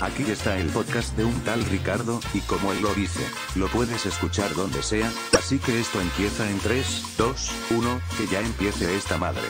Aquí está el podcast de un tal Ricardo, y como él lo dice, lo puedes escuchar donde sea, así que esto empieza en 3, 2, 1, que ya empiece esta madre.